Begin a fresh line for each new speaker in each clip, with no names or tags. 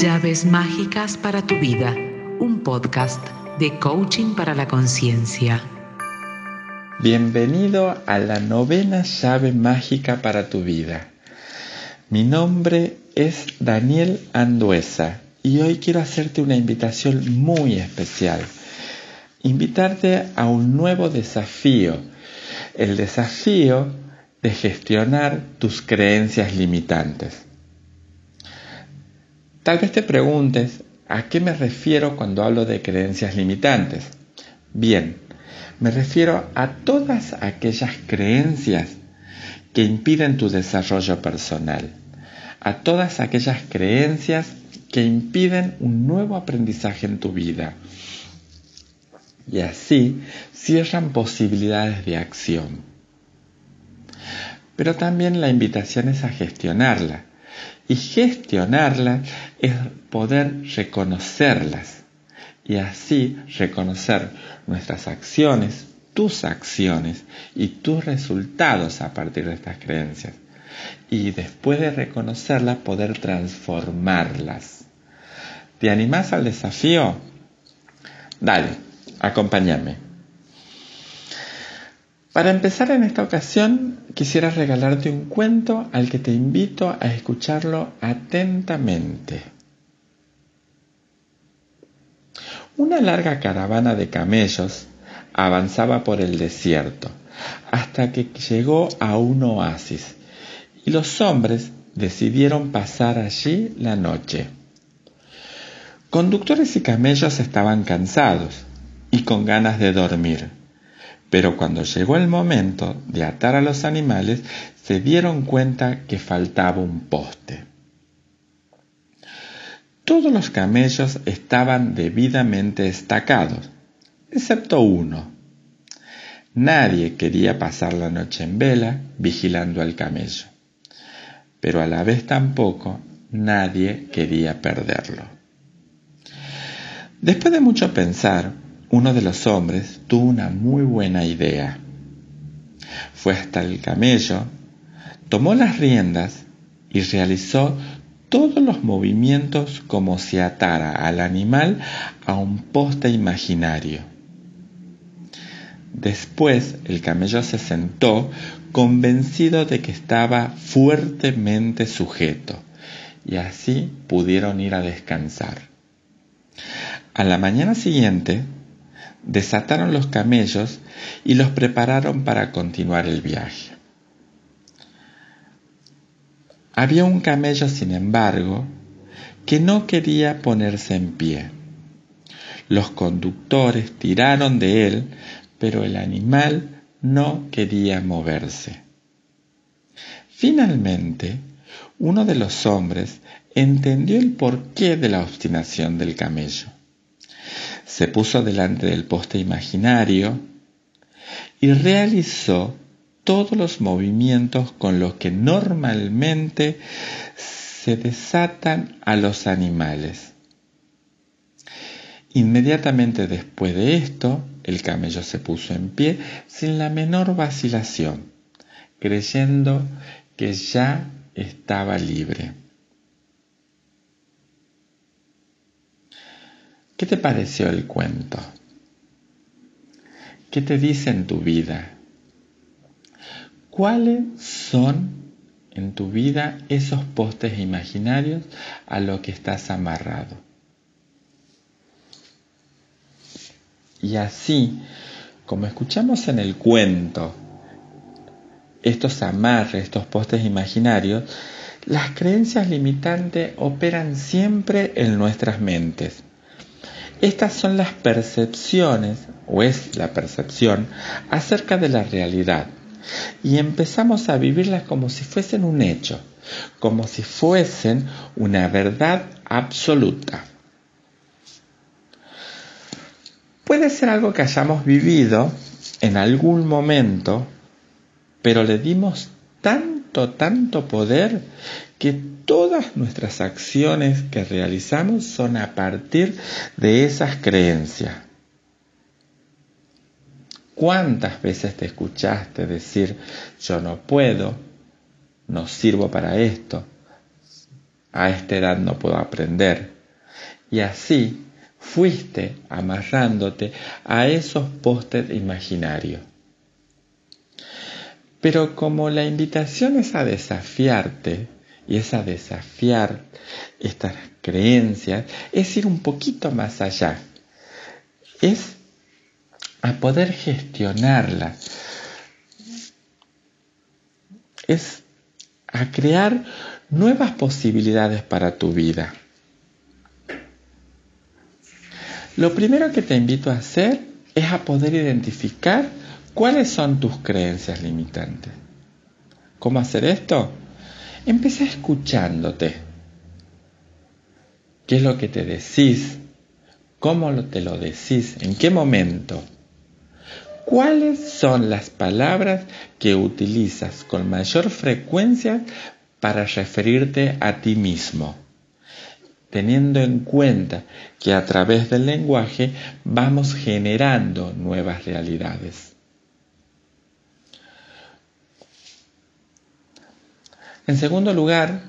Llaves mágicas para tu vida, un podcast de coaching para la conciencia.
Bienvenido a la novena llave mágica para tu vida. Mi nombre es Daniel Anduesa y hoy quiero hacerte una invitación muy especial. Invitarte a un nuevo desafío. El desafío de gestionar tus creencias limitantes. Tal vez te preguntes, ¿a qué me refiero cuando hablo de creencias limitantes? Bien, me refiero a todas aquellas creencias que impiden tu desarrollo personal, a todas aquellas creencias que impiden un nuevo aprendizaje en tu vida. Y así cierran posibilidades de acción. Pero también la invitación es a gestionarla y gestionarlas es poder reconocerlas y así reconocer nuestras acciones, tus acciones y tus resultados a partir de estas creencias. Y después de reconocerlas, poder transformarlas. ¿Te animás al desafío? Dale, acompáñame. Para empezar en esta ocasión, quisiera regalarte un cuento al que te invito a escucharlo atentamente. Una larga caravana de camellos avanzaba por el desierto hasta que llegó a un oasis y los hombres decidieron pasar allí la noche. Conductores y camellos estaban cansados y con ganas de dormir pero cuando llegó el momento de atar a los animales, se dieron cuenta que faltaba un poste. Todos los camellos estaban debidamente estacados, excepto uno. Nadie quería pasar la noche en vela vigilando al camello, pero a la vez tampoco nadie quería perderlo. Después de mucho pensar, uno de los hombres tuvo una muy buena idea. Fue hasta el camello, tomó las riendas y realizó todos los movimientos como si atara al animal a un poste imaginario. Después el camello se sentó convencido de que estaba fuertemente sujeto y así pudieron ir a descansar. A la mañana siguiente desataron los camellos y los prepararon para continuar el viaje. Había un camello, sin embargo, que no quería ponerse en pie. Los conductores tiraron de él, pero el animal no quería moverse. Finalmente, uno de los hombres entendió el porqué de la obstinación del camello se puso delante del poste imaginario y realizó todos los movimientos con los que normalmente se desatan a los animales. Inmediatamente después de esto, el camello se puso en pie sin la menor vacilación, creyendo que ya estaba libre. ¿Qué te pareció el cuento? ¿Qué te dice en tu vida? ¿Cuáles son en tu vida esos postes imaginarios a los que estás amarrado? Y así, como escuchamos en el cuento, estos amarres, estos postes imaginarios, las creencias limitantes operan siempre en nuestras mentes estas son las percepciones, o es la percepción, acerca de la realidad. Y empezamos a vivirlas como si fuesen un hecho, como si fuesen una verdad absoluta. Puede ser algo que hayamos vivido en algún momento, pero le dimos tanto, tanto poder que todas nuestras acciones que realizamos son a partir de esas creencias. ¿Cuántas veces te escuchaste decir yo no puedo, no sirvo para esto, a esta edad no puedo aprender. Y así fuiste amarrándote a esos postes imaginarios. Pero como la invitación es a desafiarte y es a desafiar estas creencias, es ir un poquito más allá. Es a poder gestionarlas. Es a crear nuevas posibilidades para tu vida. Lo primero que te invito a hacer es a poder identificar cuáles son tus creencias limitantes. ¿Cómo hacer esto? Empieza escuchándote. ¿Qué es lo que te decís? ¿Cómo te lo decís? ¿En qué momento? ¿Cuáles son las palabras que utilizas con mayor frecuencia para referirte a ti mismo? Teniendo en cuenta que a través del lenguaje vamos generando nuevas realidades. En segundo lugar,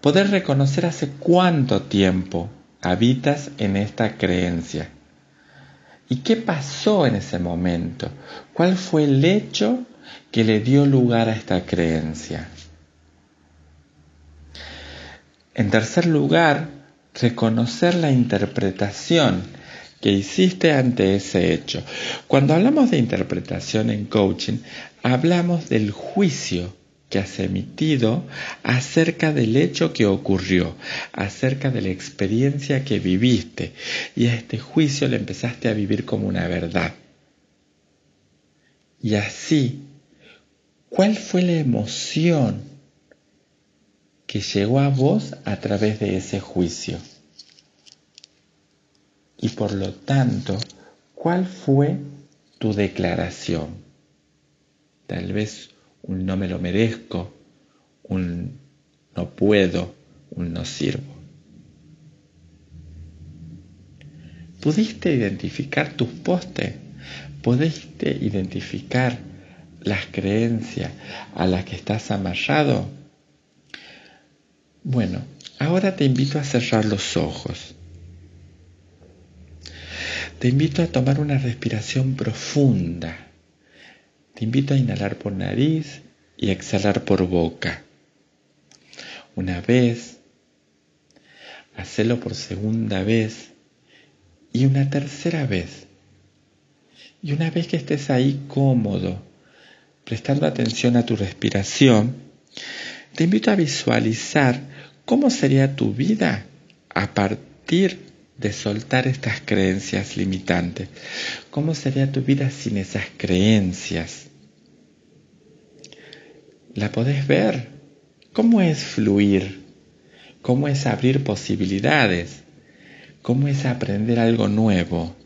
poder reconocer hace cuánto tiempo habitas en esta creencia. ¿Y qué pasó en ese momento? ¿Cuál fue el hecho que le dio lugar a esta creencia? En tercer lugar, reconocer la interpretación que hiciste ante ese hecho. Cuando hablamos de interpretación en coaching, hablamos del juicio que has emitido acerca del hecho que ocurrió, acerca de la experiencia que viviste, y a este juicio le empezaste a vivir como una verdad. Y así, ¿cuál fue la emoción que llegó a vos a través de ese juicio? Y por lo tanto, ¿cuál fue tu declaración? Tal vez un no me lo merezco, un no puedo, un no sirvo. ¿Pudiste identificar tus postes? ¿Pudiste identificar las creencias a las que estás amarrado? Bueno, ahora te invito a cerrar los ojos. Te invito a tomar una respiración profunda te invito a inhalar por nariz y exhalar por boca. Una vez, hacelo por segunda vez y una tercera vez. Y una vez que estés ahí cómodo, prestando atención a tu respiración, te invito a visualizar cómo sería tu vida a partir de soltar estas creencias limitantes. ¿Cómo sería tu vida sin esas creencias? la podés ver. ¿Cómo es fluir? ¿Cómo es abrir posibilidades? ¿Cómo es aprender algo nuevo?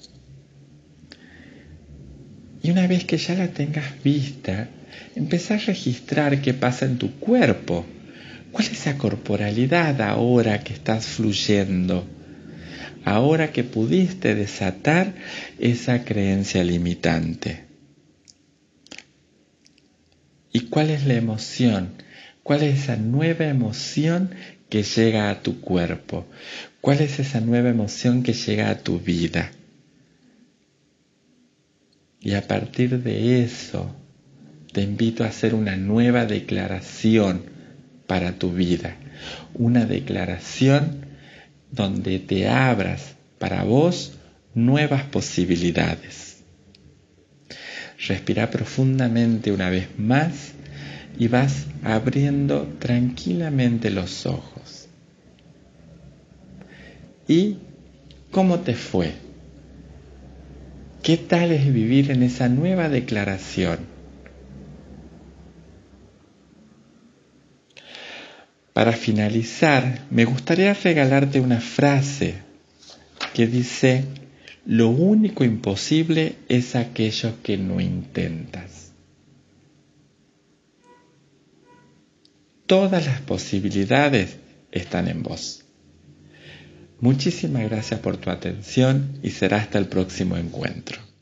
Y una vez que ya la tengas vista, empezá a registrar qué pasa en tu cuerpo. ¿Cuál es esa corporalidad ahora que estás fluyendo? Ahora que pudiste desatar esa creencia limitante. ¿Y cuál es la emoción? ¿Cuál es esa nueva emoción que llega a tu cuerpo? ¿Cuál es esa nueva emoción que llega a tu vida? Y a partir de eso, te invito a hacer una nueva declaración para tu vida. Una declaración donde te abras para vos nuevas posibilidades. Respira profundamente una vez más y vas abriendo tranquilamente los ojos. ¿Y cómo te fue? ¿Qué tal es vivir en esa nueva declaración? Para finalizar, me gustaría regalarte una frase que dice, lo único imposible es aquello que no intentas. Todas las posibilidades están en vos. Muchísimas gracias por tu atención y será hasta el próximo encuentro.